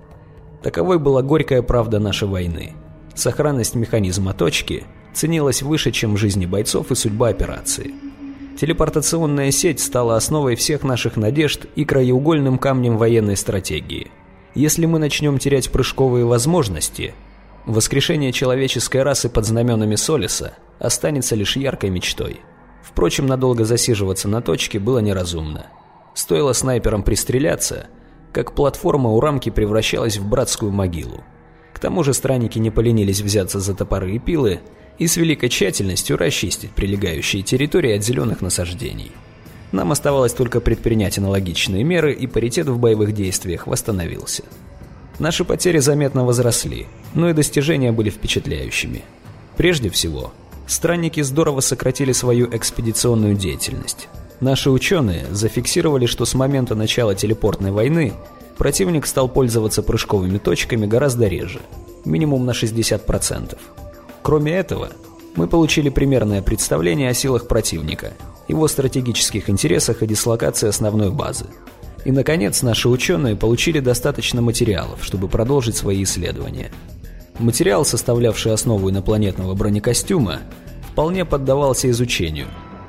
Таковой была горькая правда нашей войны. Сохранность механизма точки ценилась выше, чем жизни бойцов и судьба операции. Телепортационная сеть стала основой всех наших надежд и краеугольным камнем военной стратегии. Если мы начнем терять прыжковые возможности, воскрешение человеческой расы под знаменами Солиса останется лишь яркой мечтой. Впрочем, надолго засиживаться на точке было неразумно. Стоило снайперам пристреляться, как платформа у рамки превращалась в братскую могилу. К тому же странники не поленились взяться за топоры и пилы и с великой тщательностью расчистить прилегающие территории от зеленых насаждений. Нам оставалось только предпринять аналогичные меры, и паритет в боевых действиях восстановился. Наши потери заметно возросли, но и достижения были впечатляющими. Прежде всего, странники здорово сократили свою экспедиционную деятельность. Наши ученые зафиксировали, что с момента начала телепортной войны противник стал пользоваться прыжковыми точками гораздо реже, минимум на 60%. Кроме этого, мы получили примерное представление о силах противника, его стратегических интересах и дислокации основной базы. И, наконец, наши ученые получили достаточно материалов, чтобы продолжить свои исследования. Материал, составлявший основу инопланетного бронекостюма, вполне поддавался изучению,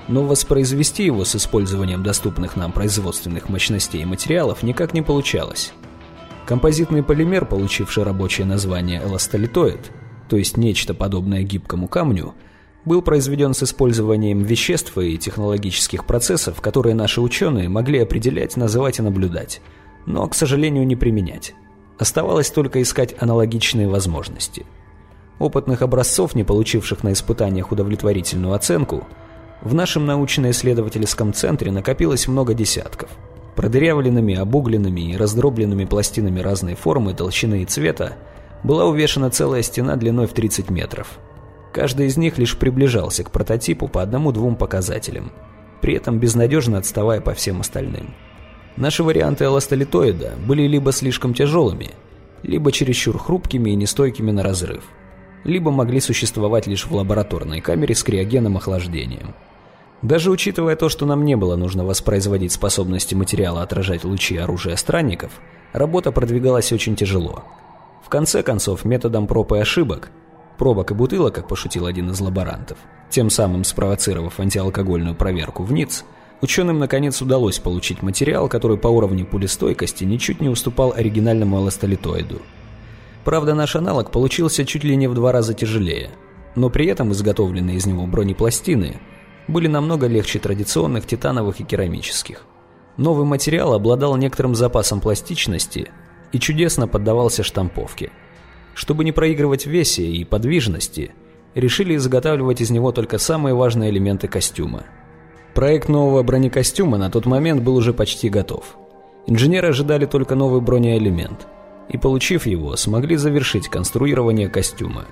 но воспроизвести его с использованием доступных нам производственных мощностей и материалов никак не получалось. Композитный полимер, получивший рабочее название эластолитоид, то есть нечто подобное гибкому камню, был произведен с использованием веществ и технологических процессов, которые наши ученые могли определять, называть и наблюдать, но, к сожалению, не применять. Оставалось только искать аналогичные возможности. Опытных образцов, не получивших на испытаниях удовлетворительную оценку, в нашем научно-исследовательском центре накопилось много десятков. Продырявленными, обугленными и раздробленными пластинами разной формы, толщины и цвета была увешана целая стена длиной в 30 метров. Каждый из них лишь приближался к прототипу по одному-двум показателям, при этом безнадежно отставая по всем остальным. Наши варианты эластолитоида были либо слишком тяжелыми, либо чересчур хрупкими и нестойкими на разрыв, либо могли существовать лишь в лабораторной камере с криогеном охлаждением. Даже учитывая то, что нам не было нужно воспроизводить способности материала отражать лучи оружия странников, работа продвигалась очень тяжело – в конце концов, методом проб и ошибок, пробок и бутылок, как пошутил один из лаборантов, тем самым спровоцировав антиалкогольную проверку в НИЦ, ученым наконец удалось получить материал, который по уровню пулестойкости ничуть не уступал оригинальному эластолитоиду. Правда, наш аналог получился чуть ли не в два раза тяжелее, но при этом изготовленные из него бронепластины были намного легче традиционных титановых и керамических. Новый материал обладал некоторым запасом пластичности и чудесно поддавался штамповке. Чтобы не проигрывать в весе и подвижности, решили изготавливать из него только самые важные элементы костюма. Проект нового бронекостюма на тот момент был уже почти готов. Инженеры ожидали только новый бронеэлемент, и, получив его, смогли завершить конструирование костюма.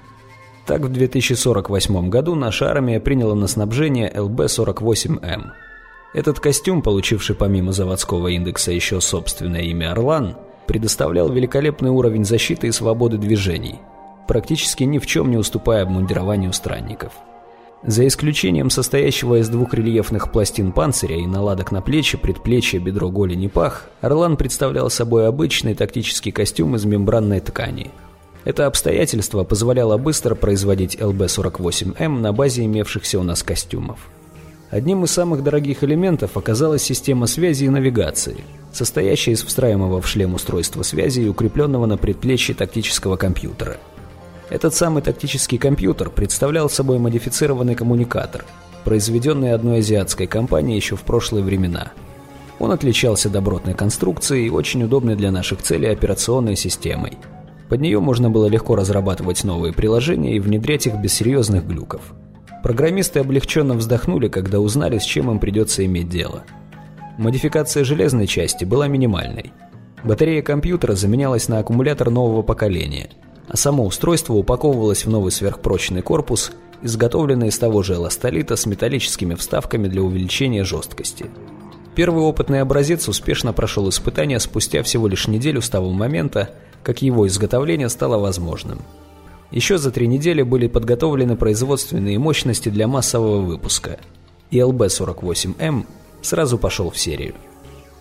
Так, в 2048 году наша армия приняла на снабжение ЛБ-48М. Этот костюм, получивший помимо заводского индекса еще собственное имя «Орлан», предоставлял великолепный уровень защиты и свободы движений, практически ни в чем не уступая обмундированию странников. За исключением состоящего из двух рельефных пластин панциря и наладок на плечи, предплечье, бедро, голень и пах, Орлан представлял собой обычный тактический костюм из мембранной ткани. Это обстоятельство позволяло быстро производить ЛБ-48М на базе имевшихся у нас костюмов. Одним из самых дорогих элементов оказалась система связи и навигации, состоящая из встраиваемого в шлем устройства связи и укрепленного на предплечье тактического компьютера. Этот самый тактический компьютер представлял собой модифицированный коммуникатор, произведенный одной азиатской компанией еще в прошлые времена. Он отличался добротной конструкцией и очень удобной для наших целей операционной системой. Под нее можно было легко разрабатывать новые приложения и внедрять их без серьезных глюков. Программисты облегченно вздохнули, когда узнали, с чем им придется иметь дело. Модификация железной части была минимальной. Батарея компьютера заменялась на аккумулятор нового поколения, а само устройство упаковывалось в новый сверхпрочный корпус, изготовленный из того же эластолита с металлическими вставками для увеличения жесткости. Первый опытный образец успешно прошел испытания спустя всего лишь неделю с того момента, как его изготовление стало возможным – еще за три недели были подготовлены производственные мощности для массового выпуска, и ЛБ-48М сразу пошел в серию.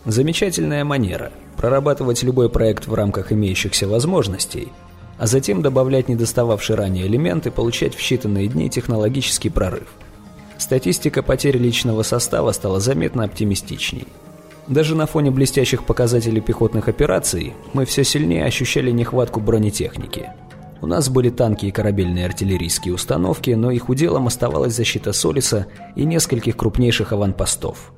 Замечательная манера – прорабатывать любой проект в рамках имеющихся возможностей, а затем добавлять недостававшие ранее элементы, получать в считанные дни технологический прорыв. Статистика потерь личного состава стала заметно оптимистичней. Даже на фоне блестящих показателей пехотных операций мы все сильнее ощущали нехватку бронетехники. У нас были танки и корабельные артиллерийские установки, но их уделом оставалась защита Солиса и нескольких крупнейших аванпостов.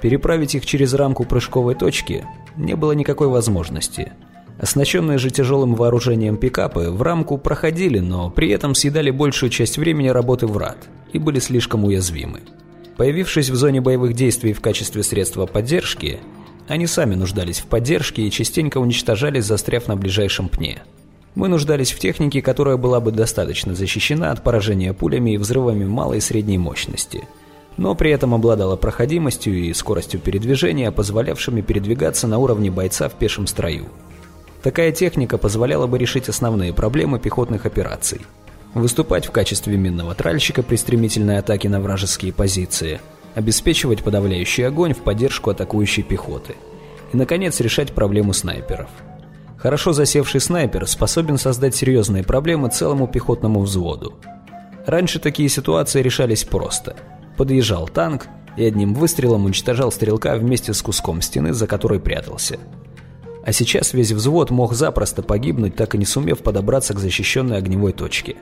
Переправить их через рамку прыжковой точки не было никакой возможности. Оснащенные же тяжелым вооружением пикапы в рамку проходили, но при этом съедали большую часть времени работы врат и были слишком уязвимы. Появившись в зоне боевых действий в качестве средства поддержки, они сами нуждались в поддержке и частенько уничтожались, застряв на ближайшем пне. Мы нуждались в технике, которая была бы достаточно защищена от поражения пулями и взрывами малой и средней мощности, но при этом обладала проходимостью и скоростью передвижения, позволявшими передвигаться на уровне бойца в пешем строю. Такая техника позволяла бы решить основные проблемы пехотных операций – выступать в качестве минного тральщика при стремительной атаке на вражеские позиции, обеспечивать подавляющий огонь в поддержку атакующей пехоты и, наконец, решать проблему снайперов. Хорошо засевший снайпер способен создать серьезные проблемы целому пехотному взводу. Раньше такие ситуации решались просто. Подъезжал танк и одним выстрелом уничтожал стрелка вместе с куском стены, за которой прятался. А сейчас весь взвод мог запросто погибнуть, так и не сумев подобраться к защищенной огневой точке.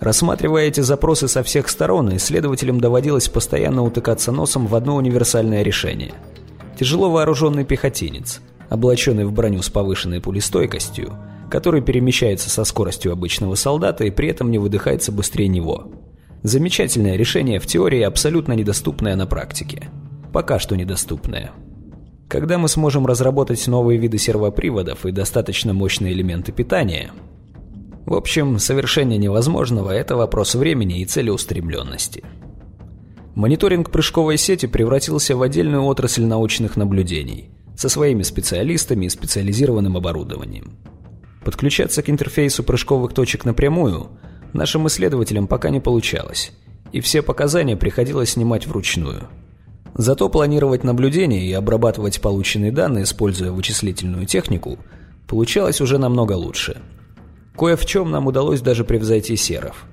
Рассматривая эти запросы со всех сторон, исследователям доводилось постоянно утыкаться носом в одно универсальное решение. Тяжело вооруженный пехотинец, облаченный в броню с повышенной пулестойкостью, который перемещается со скоростью обычного солдата и при этом не выдыхается быстрее него. Замечательное решение в теории, абсолютно недоступное на практике. Пока что недоступное. Когда мы сможем разработать новые виды сервоприводов и достаточно мощные элементы питания – в общем, совершение невозможного – это вопрос времени и целеустремленности. Мониторинг прыжковой сети превратился в отдельную отрасль научных наблюдений со своими специалистами и специализированным оборудованием. Подключаться к интерфейсу прыжковых точек напрямую нашим исследователям пока не получалось, и все показания приходилось снимать вручную. Зато планировать наблюдения и обрабатывать полученные данные, используя вычислительную технику, получалось уже намного лучше – Кое в чем нам удалось даже превзойти серов.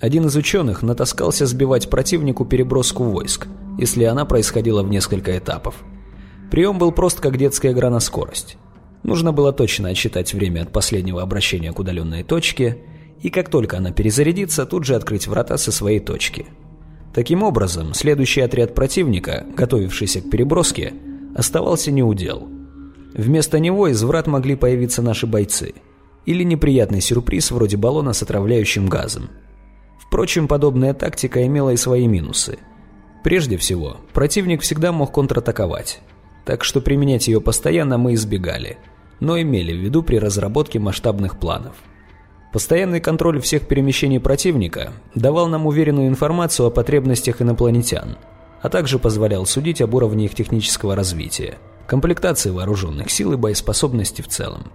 Один из ученых натаскался сбивать противнику переброску войск, если она происходила в несколько этапов. Прием был прост, как детская игра на скорость. Нужно было точно отсчитать время от последнего обращения к удаленной точке, и как только она перезарядится, тут же открыть врата со своей точки. Таким образом, следующий отряд противника, готовившийся к переброске, оставался неудел. Вместо него из врат могли появиться наши бойцы – или неприятный сюрприз вроде баллона с отравляющим газом. Впрочем, подобная тактика имела и свои минусы. Прежде всего, противник всегда мог контратаковать, так что применять ее постоянно мы избегали, но имели в виду при разработке масштабных планов. Постоянный контроль всех перемещений противника давал нам уверенную информацию о потребностях инопланетян, а также позволял судить об уровне их технического развития, комплектации вооруженных сил и боеспособности в целом.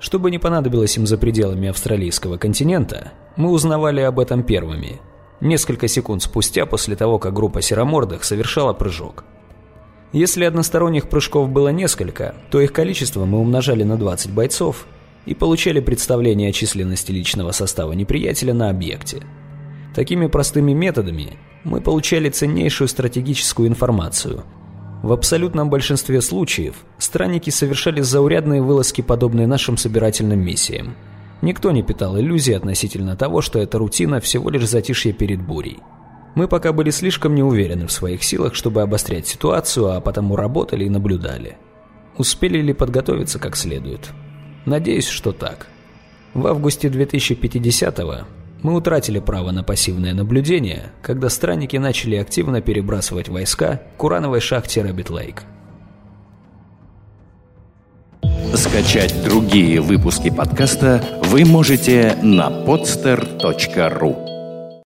Что бы ни понадобилось им за пределами австралийского континента, мы узнавали об этом первыми, несколько секунд спустя после того, как группа серомордых совершала прыжок. Если односторонних прыжков было несколько, то их количество мы умножали на 20 бойцов и получали представление о численности личного состава неприятеля на объекте. Такими простыми методами мы получали ценнейшую стратегическую информацию – в абсолютном большинстве случаев странники совершали заурядные вылазки, подобные нашим собирательным миссиям. Никто не питал иллюзий относительно того, что эта рутина всего лишь затишье перед бурей. Мы пока были слишком неуверены в своих силах, чтобы обострять ситуацию, а потому работали и наблюдали. Успели ли подготовиться как следует? Надеюсь, что так. В августе 2050-го мы утратили право на пассивное наблюдение, когда странники начали активно перебрасывать войска к урановой шахте Рэббит-Лейк. Скачать другие выпуски подкаста вы можете на podster.ru